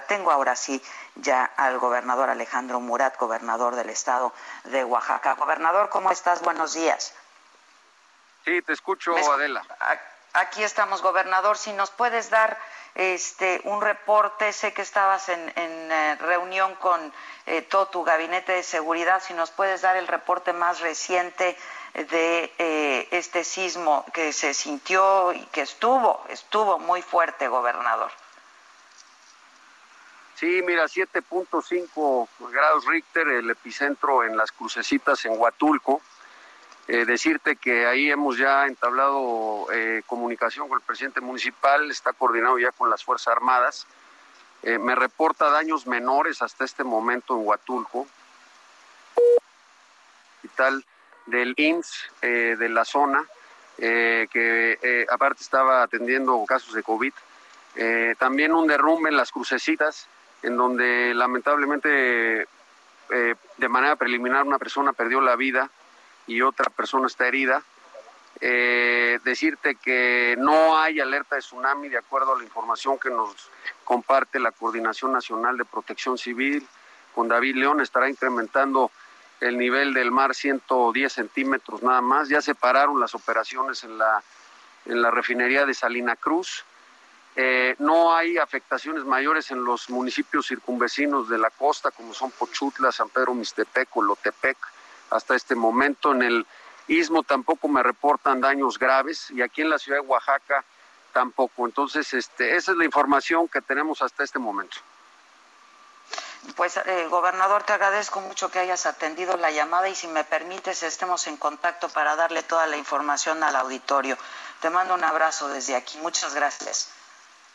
Tengo ahora sí ya al gobernador Alejandro Murat, gobernador del estado de Oaxaca. Gobernador, ¿cómo estás? Buenos días. Sí, te escucho, Adela. Aquí estamos, gobernador. Si nos puedes dar este, un reporte. Sé que estabas en, eh, reunión con eh, todo tu gabinete de seguridad. Si nos puedes dar el reporte más reciente de eh, este sismo que se sintió y que estuvo, estuvo muy fuerte, gobernador. Sí, mira, 7.5 grados Richter, el epicentro en las crucecitas en Huatulco. Eh, decirte que ahí hemos ya entablado eh, comunicación con el presidente municipal, está coordinado ya con las Fuerzas Armadas. Eh, me reporta daños menores hasta este momento en Huatulco, hospital del IMSS de la zona, que aparte estaba atendiendo casos de COVID. también un derrumbe en las crucecitas, en donde lamentablemente de manera preliminar una persona perdió la vida y otra persona está herida. Eh, decirte que no hay alerta de tsunami de acuerdo a la información que nos comparte la Coordinación Nacional de Protección Civil con David León, estará incrementando el nivel del mar 110 centímetros nada más. Ya se pararon las operaciones en la, en la refinería de Salina Cruz. Eh, no hay afectaciones mayores en los municipios circunvecinos de la costa, como son Pochutla, San Pedro Mixtepec, Lotepec hasta este momento. En el istmo tampoco me reportan daños graves y aquí en la ciudad de Oaxaca tampoco. Entonces, este, esa es la información que tenemos hasta este momento. Pues, eh, gobernador, te agradezco mucho que hayas atendido la llamada y si me permites, estemos en contacto para darle toda la información al auditorio. Te mando un abrazo desde aquí. Muchas gracias.